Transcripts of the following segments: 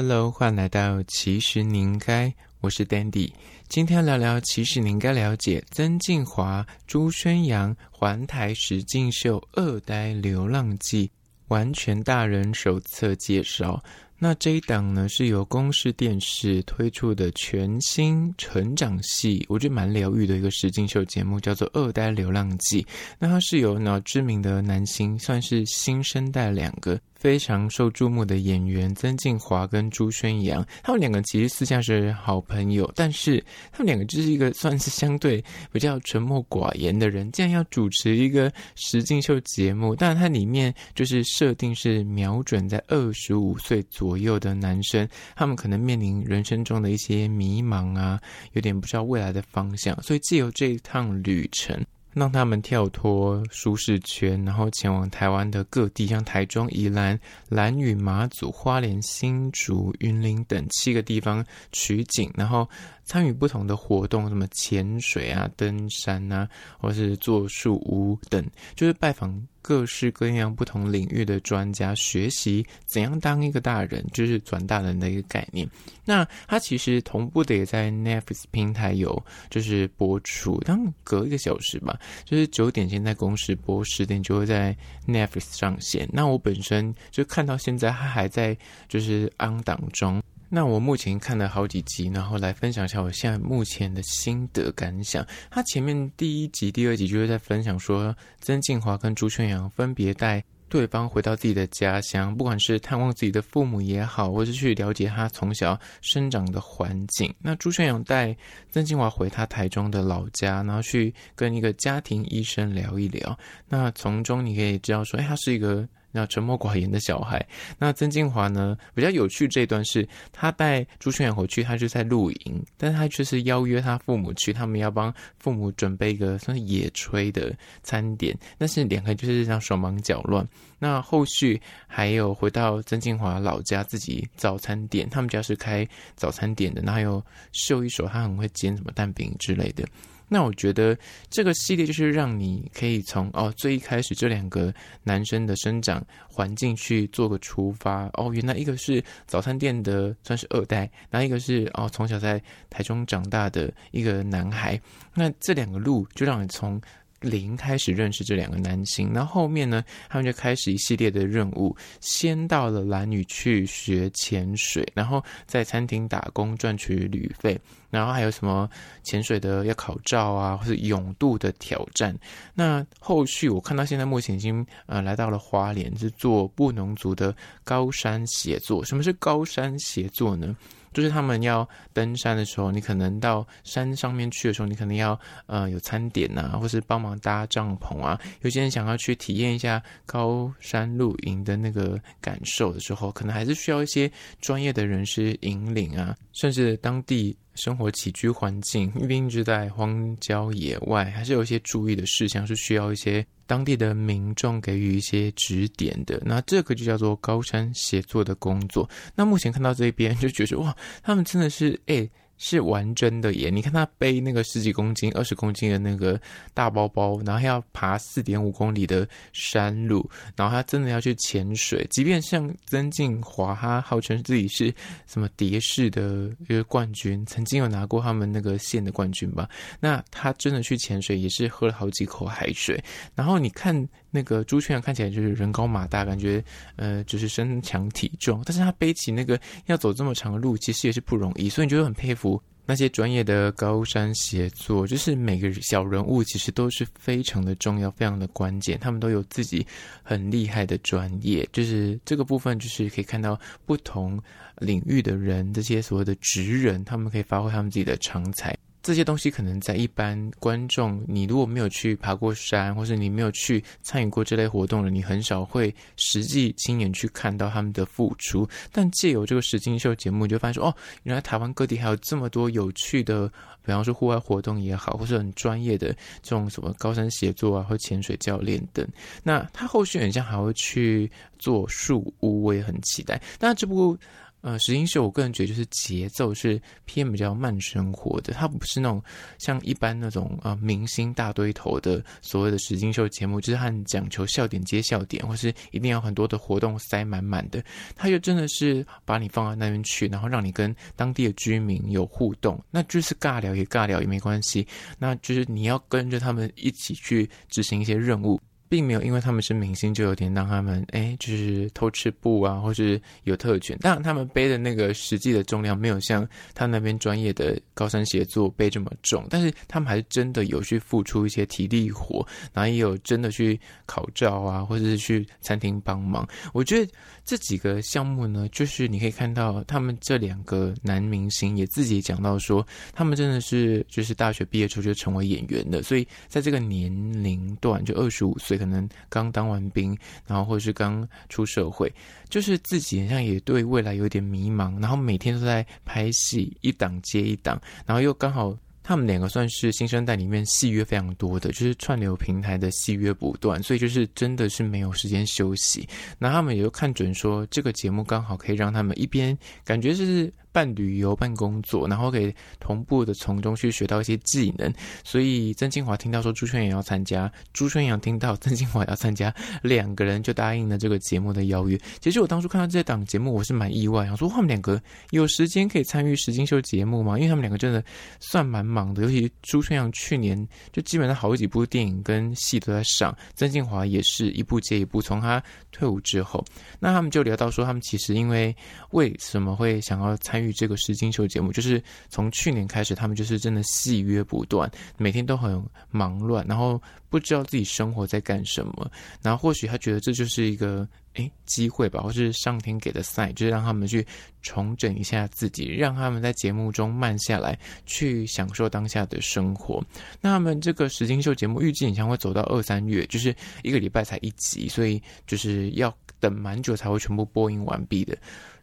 Hello，欢迎来到其实你应该，我是 Dandy，今天聊聊其实你应该了解曾敬驊、朱轩洋环台实境秀《二呆流浪记》完全大人手册介绍。那这一档呢，是由公视电视推出的全新成长系，我觉得蛮疗愈的一个实境秀节目，叫做《二代流浪记》。那它是由呢知名的男星，算是新生代两个。非常受注目的演员曾静华跟朱轩洋，他们两个其实私下是好朋友，但是他们两个就是一个算是相对比较沉默寡言的人，竟然要主持一个实境秀节目。当然，它里面就是设定是瞄准在二十五岁左右的男生，他们可能面临人生中的一些迷茫啊，有点不知道未来的方向，所以借由这一趟旅程。让他们跳脱舒适圈，然后前往台湾的各地，像台中、宜兰、兰屿、马祖、花莲、新竹、云林等七个地方取景，然后。参与不同的活动，什么潜水啊、登山啊，或是做树屋等，就是拜访各式各样不同领域的专家，学习怎样当一个大人，就是转大人的一个概念。那它其实同步的也在 Netflix 平台有就是播出，当隔一个小时吧，就是九点先在公视播，十点就会在 Netflix 上线。那我本身就看到现在，它还在就是 on 档中。那我目前看了好几集，然后来分享一下我现在目前的心得感想。他前面第一集、第二集就是在分享说，曾敬驊跟朱轩阳分别带对方回到自己的家乡，不管是探望自己的父母也好，或是去了解他从小生长的环境。那朱轩阳带曾敬驊回他台中的老家，然后去跟一个家庭医生聊一聊。那从中你可以知道说，哎，他是一个。那沉默寡言的小孩，那曾静华呢？比较有趣这一段是，他带朱轩洋回去，他就在露营，但他却是邀约他父母去，他们要帮父母准备一个算是野炊的餐点，但是两个就是这样手忙脚乱。那后续还有回到曾静华老家自己早餐店，他们家是开早餐店的，然后还有秀一手，他很会煎什么蛋饼之类的。那我觉得这个系列就是让你可以从哦最一开始这两个男生的生长环境去做个出发哦，原来一个是早餐店的算是二代，然后一个是哦从小在台中长大的一个男孩，那这两个路就让你从。零开始认识这两个男性，那后，面呢，他们就开始一系列的任务。先到了蓝屿去学潜水，然后在餐厅打工赚取旅费，然后还有什么潜水的要考照啊，或是泳渡的挑战。那后续我看到现在目前已经呃来到了花莲，是做布农族的高山协作。什么是高山协作呢？就是他们要登山的时候，你可能到山上面去的时候，你可能要呃有餐点啊，或是帮忙搭帐篷啊。有些人想要去体验一下高山露营的那个感受的时候，可能还是需要一些专业的人士引领啊，甚至当地。生活起居环境，毕竟是在荒郊野外，还是有一些注意的事项，是需要一些当地的民众给予一些指点的。那这个就叫做高山协作的工作。那目前看到这边就觉得哇，他们真的是诶。是玩真的耶！你看他背那个十几公斤、二十公斤的那个大包包，然后要爬四点五公里的山路，然后他真的要去潜水。即便像曾敬华，他号称自己是什么蝶式的一个冠军，曾经有拿过他们那个县的冠军吧？那他真的去潜水，也是喝了好几口海水。然后你看。那个朱雀看起来就是人高马大，感觉呃就是身强体壮，但是他背起那个要走这么长的路，其实也是不容易，所以你就会很佩服那些专业的高山协作，就是每个小人物其实都是非常的重要，非常的关键，他们都有自己很厉害的专业，就是这个部分就是可以看到不同领域的人，这些所谓的职人，他们可以发挥他们自己的长才。这些东西可能在一般观众，你如果没有去爬过山，或是你没有去参与过这类活动的，你很少会实际亲眼去看到他们的付出。但借由这个实境秀节目，你就发现说，哦，原来台湾各地还有这么多有趣的，比方说户外活动也好，或是很专业的这种什么高山协作啊，或潜水教练等。那他后续很像还会去做树屋，我也很期待。那这部。呃，实境秀我个人觉得就是节奏是偏比较慢生活的，它不是那种像一般那种呃明星大堆头的所谓的实境秀节目，就是很讲求笑点接笑点，或是一定要很多的活动塞满满的。它就真的是把你放到那边去，然后让你跟当地的居民有互动，那就是尬聊也尬聊也没关系，那就是你要跟着他们一起去执行一些任务。并没有因为他们是明星就有点让他们哎，就是偷吃布啊，或是有特权。当然，他们背的那个实际的重量没有像他那边专业的高山协作背这么重，但是他们还是真的有去付出一些体力活，然后也有真的去考照啊，或者是去餐厅帮忙。我觉得这几个项目呢，就是你可以看到他们这两个男明星也自己讲到说，他们真的是就是大学毕业之后就成为演员的，所以在这个年龄段就二十五岁。可能刚当完兵，然后或者是刚出社会，就是自己好像也对未来有点迷茫，然后每天都在拍戏，一档接一档，然后又刚好他们两个算是新生代里面戏约非常多的，就是串流平台的戏约不断，所以就是真的是没有时间休息。那他们也就看准说，这个节目刚好可以让他们一边感觉是。办旅游、办工作，然后可以同步的从中去学到一些技能。所以曾庆华听到说朱轩阳要参加，朱轩阳听到曾庆华要参加，两个人就答应了这个节目的邀约。其实我当初看到这档节目，我是蛮意外，想说他们两个有时间可以参与实境秀节目吗？因为他们两个真的算蛮忙的，尤其朱轩阳去年就基本上好几部电影跟戏都在上，曾庆华也是一部接一部。从他退伍之后，那他们就聊到说，他们其实因为为什么会想要参参。与这个实境秀节目，就是从去年开始，他们就是真的戏约不断，每天都很忙乱，然后不知道自己生活在干什么。然后或许他觉得这就是一个诶机会吧，或是上天给的赛就是让他们去重整一下自己，让他们在节目中慢下来，去享受当下的生活。那他们这个实境秀节目预计好像会走到二三月，就是一个礼拜才一集，所以就是要等蛮久才会全部播映完毕的。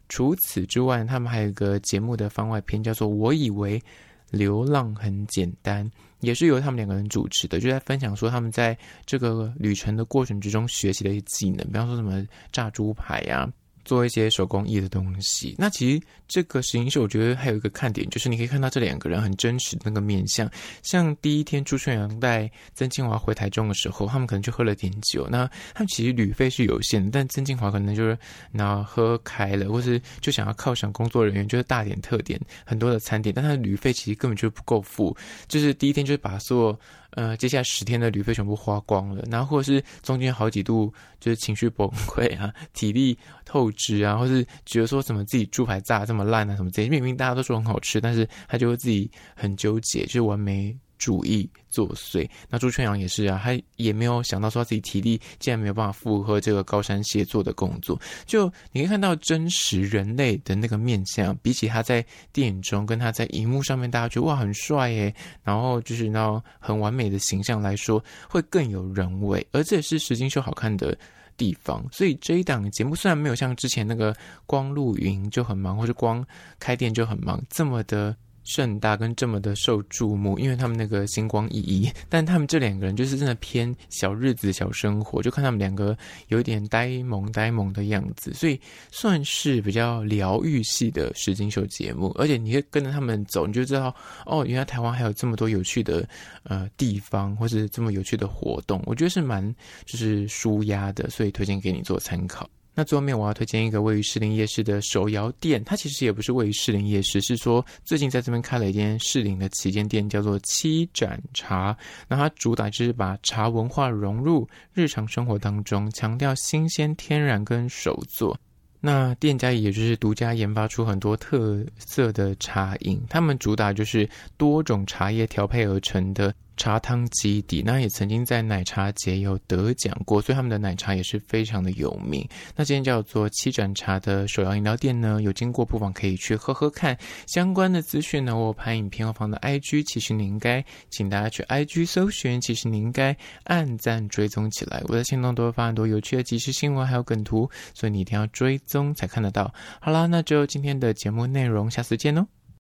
除此之外，他们还有一个节目的番外篇，叫做《我以为流浪很简单》，也是由他们两个人主持的，就在分享说他们在这个旅程的过程之中学习的一些技能，比方说什么炸猪排呀。做一些手工艺的东西。那其实这个实境秀，我觉得还有一个看点，就是你可以看到这两个人很真实的那个面相。像第一天朱轩洋带曾庆华回台中的时候，他们可能就喝了点酒。那他们其实旅费是有限的，但曾庆华可能就是那喝开了，或是就想要犒赏工作人员，就是大点特点很多的餐点，但他的旅费其实根本就不够付。就是第一天就是把所有呃，接下来十天的旅费全部花光了，然后或者是中间好几度就是情绪崩溃啊，体力透支啊，或是觉得说什么自己猪排炸这么烂啊什么这些，明明大家都说很好吃，但是他就会自己很纠结，就是完美主义作祟。那朱春阳也是啊，他也没有想到说自己体力竟然没有办法负荷这个高山协作的工作。就你可以看到真实人类的那个面相，比起他在电影中跟他在荧幕上面大家觉得哇很帅耶，然后就是那种很完美的形象来说，会更有人味。而这也是石金秀好看的地方。所以这一档节目虽然没有像之前那个光录影就很忙，或者光开店就很忙这么的。盛大跟这么的受注目，因为他们那个星光熠熠，但他们这两个人就是真的偏小日子、小生活，就看他们两个有点呆萌呆萌的样子，所以算是比较疗愈系的实境秀节目。而且你会跟着他们走，你就知道哦，原来台湾还有这么多有趣的呃地方，或是这么有趣的活动，我觉得是蛮就是舒压的，所以推荐给你做参考。那最后面我要推荐一个位于士林夜市的手摇店，它其实也不是位于士林夜市，是说最近在这边开了一间士林的旗舰店，叫做七盏茶。那它主打就是把茶文化融入日常生活当中，强调新鲜、天然跟手作。那店家也就是独家研发出很多特色的茶饮，他们主打就是多种茶叶调配而成的。茶汤基底，那也曾经在奶茶节有得奖过，所以他们的奶茶也是非常的有名。那今天叫做七盏茶的手摇饮料店呢，有经过不妨可以去喝喝看。相关的资讯呢，我拍影片后方的 IG，其实你应该请大家去 IG 搜寻，其实你应该按赞追踪起来。我在限动都会发很多有趣的即时新闻还有梗图，所以你一定要追踪才看得到。好啦，那就今天的节目内容，下次见喽。